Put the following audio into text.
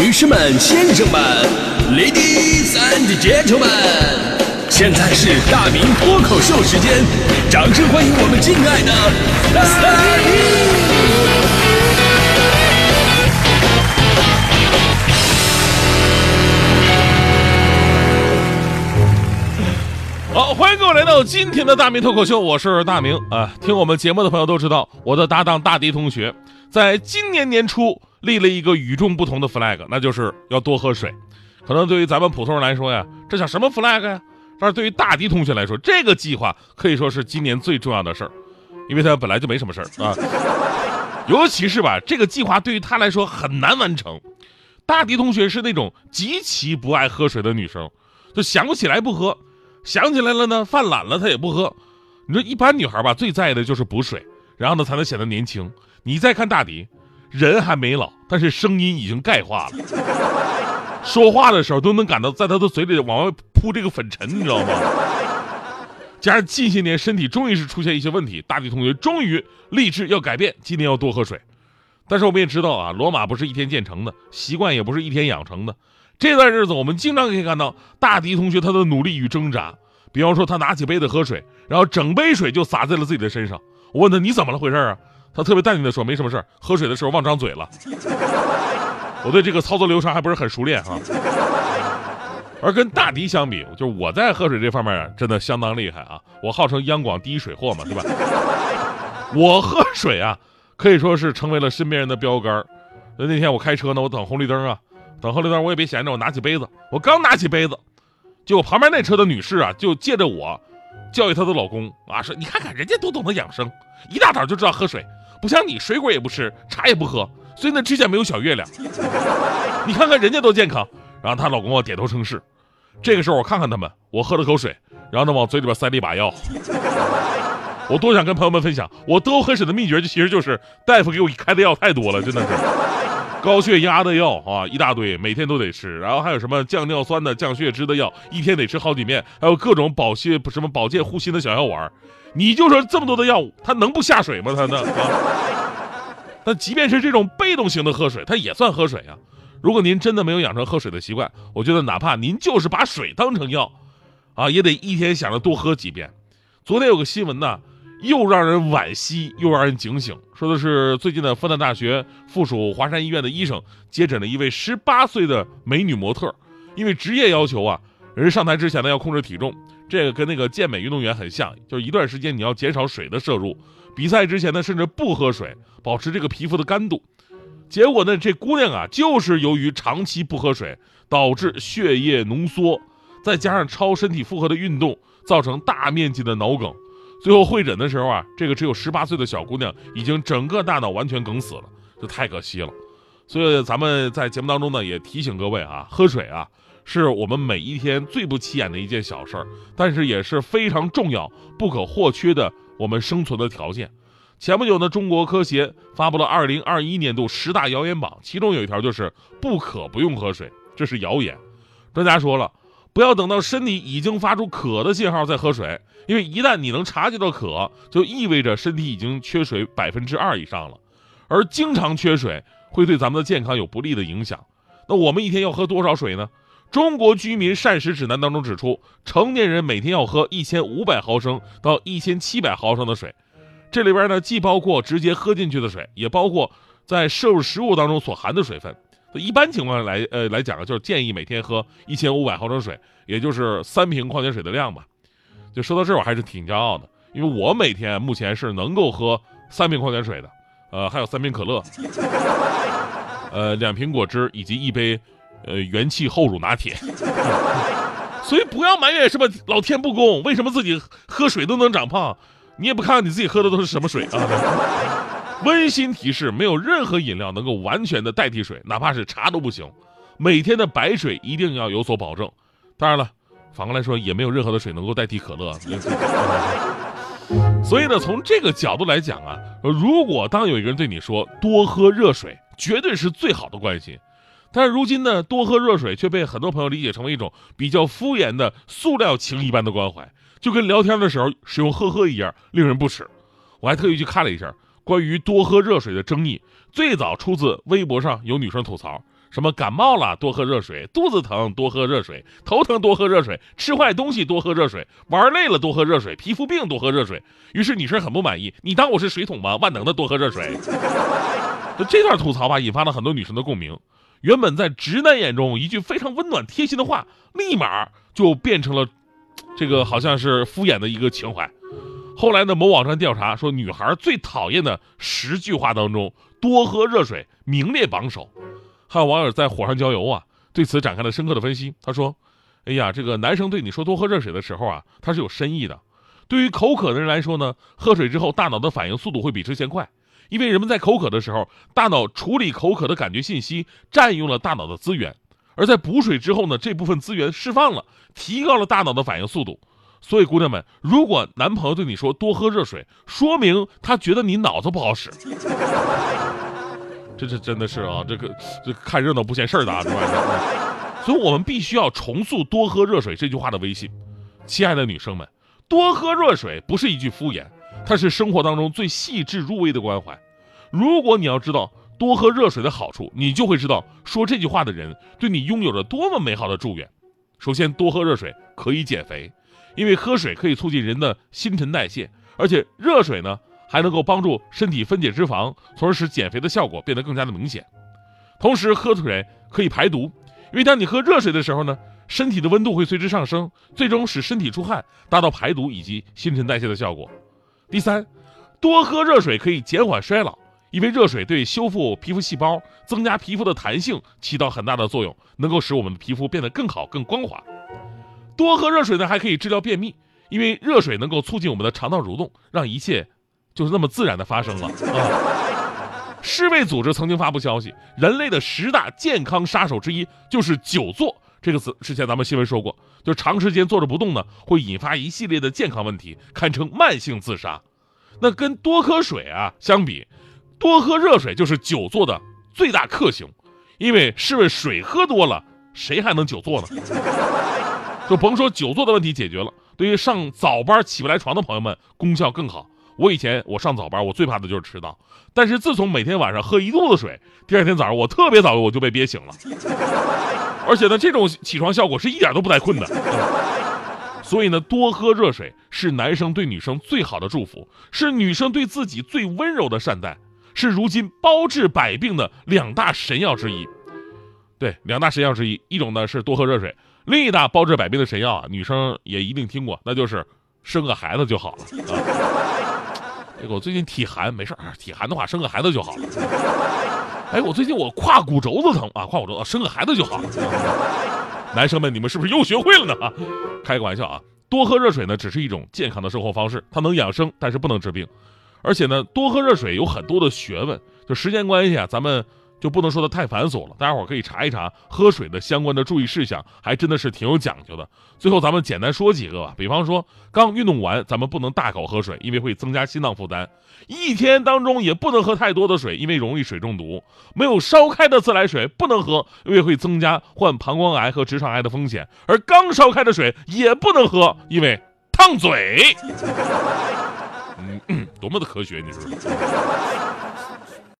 女士们、先生们，Ladies and Gentlemen，现在是大明脱口秀时间，掌声欢迎我们敬爱的大明！好，欢迎各位来到今天的大明脱口秀，我是大明啊。听我们节目的朋友都知道，我的搭档大迪同学，在今年年初立了一个与众不同的 flag，那就是要多喝水。可能对于咱们普通人来说呀，这叫什么 flag 呀？但是对于大迪同学来说，这个计划可以说是今年最重要的事儿，因为他本来就没什么事儿啊。尤其是吧，这个计划对于他来说很难完成。大迪同学是那种极其不爱喝水的女生，就想不起来不喝。想起来了呢，犯懒了，他也不喝。你说一般女孩吧，最在意的就是补水，然后呢才能显得年轻。你再看大迪，人还没老，但是声音已经钙化了，说话的时候都能感到在他的嘴里往外扑这个粉尘，你知道吗？加上近些年身体终于是出现一些问题，大迪同学终于立志要改变，今天要多喝水。但是我们也知道啊，罗马不是一天建成的，习惯也不是一天养成的。这段日子，我们经常可以看到大迪同学他的努力与挣扎。比方说，他拿起杯子喝水，然后整杯水就洒在了自己的身上。我问他：“你怎么了？回事啊？”他特别淡定地说：“没什么事喝水的时候忘张嘴了。”我对这个操作流程还不是很熟练啊。而跟大迪相比，就是我在喝水这方面真的相当厉害啊！我号称央广第一水货嘛，对吧？我喝水啊，可以说是成为了身边人的标杆。那天我开车呢，我等红绿灯啊。等红绿灯，我也别闲着，我拿起杯子，我刚拿起杯子，结果旁边那车的女士啊，就借着我，教育她的老公啊，说你看看人家多懂得养生，一大早就知道喝水，不像你水果也不吃，茶也不喝，所以呢之前没有小月亮。你看看人家多健康。然后她老公啊点头称是。这个时候我看看他们，我喝了口水，然后呢往嘴里边塞了一把药。我多想跟朋友们分享，我多喝水的秘诀就其实就是大夫给我开的药太多了，真的是。高血压的药啊，一大堆，每天都得吃。然后还有什么降尿酸的、降血脂的药，一天得吃好几面。还有各种保血什么保健护心的小药丸。你就说这么多的药物，它能不下水吗？它呢？但即便是这种被动型的喝水，它也算喝水啊。如果您真的没有养成喝水的习惯，我觉得哪怕您就是把水当成药，啊，也得一天想着多喝几遍。昨天有个新闻呢。又让人惋惜，又让人警醒。说的是最近的复旦大学附属华山医院的医生接诊了一位十八岁的美女模特，因为职业要求啊，人上台之前呢要控制体重，这个跟那个健美运动员很像，就是一段时间你要减少水的摄入，比赛之前呢甚至不喝水，保持这个皮肤的干度。结果呢，这姑娘啊，就是由于长期不喝水，导致血液浓缩，再加上超身体负荷的运动，造成大面积的脑梗。最后会诊的时候啊，这个只有十八岁的小姑娘已经整个大脑完全梗死了，这太可惜了。所以咱们在节目当中呢，也提醒各位啊，喝水啊，是我们每一天最不起眼的一件小事儿，但是也是非常重要、不可或缺的我们生存的条件。前不久呢，中国科协发布了二零二一年度十大谣言榜，其中有一条就是不可不用喝水，这是谣言。专家说了。不要等到身体已经发出渴的信号再喝水，因为一旦你能察觉到渴，就意味着身体已经缺水百分之二以上了。而经常缺水会对咱们的健康有不利的影响。那我们一天要喝多少水呢？中国居民膳食指南当中指出，成年人每天要喝一千五百毫升到一千七百毫升的水，这里边呢既包括直接喝进去的水，也包括在摄入食物当中所含的水分。一般情况下来，呃来讲啊，就是建议每天喝一千五百毫升水，也就是三瓶矿泉水的量吧。就说到这儿，我还是挺骄傲的，因为我每天目前是能够喝三瓶矿泉水的，呃，还有三瓶可乐，呃，两瓶果汁以及一杯，呃，元气厚乳拿铁。所以不要埋怨什么老天不公，为什么自己喝水都能长胖？你也不看看你自己喝的都是什么水啊？温馨提示：没有任何饮料能够完全的代替水，哪怕是茶都不行。每天的白水一定要有所保证。当然了，反过来说，也没有任何的水能够代替可乐。所以呢，从这个角度来讲啊，如果当有一个人对你说多喝热水，绝对是最好的关心。但是如今呢，多喝热水却被很多朋友理解成为一种比较敷衍的塑料情一般的关怀，就跟聊天的时候使用呵呵一样，令人不齿。我还特意去看了一下。关于多喝热水的争议，最早出自微博上有女生吐槽，什么感冒了多喝热水，肚子疼多喝热水，头疼多喝热水，吃坏东西多喝热水，玩累了多喝热水，皮肤病多喝热水。于是女生很不满意，你当我是水桶吗？万能的多喝热水。这段吐槽吧，引发了很多女生的共鸣。原本在直男眼中一句非常温暖贴心的话，立马就变成了这个好像是敷衍的一个情怀。后来呢，某网站调查说，女孩最讨厌的十句话当中，多喝热水名列榜首。还有网友在火上浇油啊，对此展开了深刻的分析。他说：“哎呀，这个男生对你说多喝热水的时候啊，他是有深意的。对于口渴的人来说呢，喝水之后大脑的反应速度会比之前快，因为人们在口渴的时候，大脑处理口渴的感觉信息，占用了大脑的资源。而在补水之后呢，这部分资源释放了，提高了大脑的反应速度。所以，姑娘们，如果男朋友对你说多喝热水，说明他觉得你脑子不好使。”这这真的是啊，这个这看热闹不嫌事儿大，是吧？所以我们必须要重塑“多喝热水”这句话的威信。亲爱的女生们，多喝热水不是一句敷衍，它是生活当中最细致入微的关怀。如果你要知道多喝热水的好处，你就会知道说这句话的人对你拥有着多么美好的祝愿。首先，多喝热水可以减肥，因为喝水可以促进人的新陈代谢，而且热水呢。还能够帮助身体分解脂肪，从而使减肥的效果变得更加的明显。同时，喝水可以排毒，因为当你喝热水的时候呢，身体的温度会随之上升，最终使身体出汗，达到排毒以及新陈代谢的效果。第三，多喝热水可以减缓衰老，因为热水对修复皮肤细胞、增加皮肤的弹性起到很大的作用，能够使我们的皮肤变得更好、更光滑。多喝热水呢，还可以治疗便秘，因为热水能够促进我们的肠道蠕动，让一切。就是那么自然的发生了 啊！世卫组织曾经发布消息，人类的十大健康杀手之一就是久坐这个词。之前咱们新闻说过，就长时间坐着不动呢，会引发一系列的健康问题，堪称慢性自杀。那跟多喝水啊相比，多喝热水就是久坐的最大克星，因为试问水喝多了，谁还能久坐呢？就甭说久坐的问题解决了，对于上早班起不来床的朋友们，功效更好。我以前我上早班，我最怕的就是迟到。但是自从每天晚上喝一肚子水，第二天早上我特别早我就被憋醒了。而且呢，这种起床效果是一点都不带困的。所以呢，多喝热水是男生对女生最好的祝福，是女生对自己最温柔的善待，是如今包治百病的两大神药之一。对，两大神药之一，一种呢是多喝热水，另一大包治百病的神药啊，女生也一定听过，那就是生个孩子就好了 啊。哎，我最近体寒，没事儿，体寒的话生个孩子就好了。哎，我最近我胯骨轴子疼啊，胯骨轴子生个孩子就好了。男生们，你们是不是又学会了呢？啊，开个玩笑啊，多喝热水呢，只是一种健康的生活方式，它能养生，但是不能治病。而且呢，多喝热水有很多的学问，就时间关系啊，咱们。就不能说的太繁琐了，大家伙可以查一查喝水的相关的注意事项，还真的是挺有讲究的。最后咱们简单说几个吧，比方说刚运动完，咱们不能大口喝水，因为会增加心脏负担；一天当中也不能喝太多的水，因为容易水中毒；没有烧开的自来水不能喝，因为会增加患膀胱癌和直肠癌的风险；而刚烧开的水也不能喝，因为烫嘴。嗯，多么的科学，你说？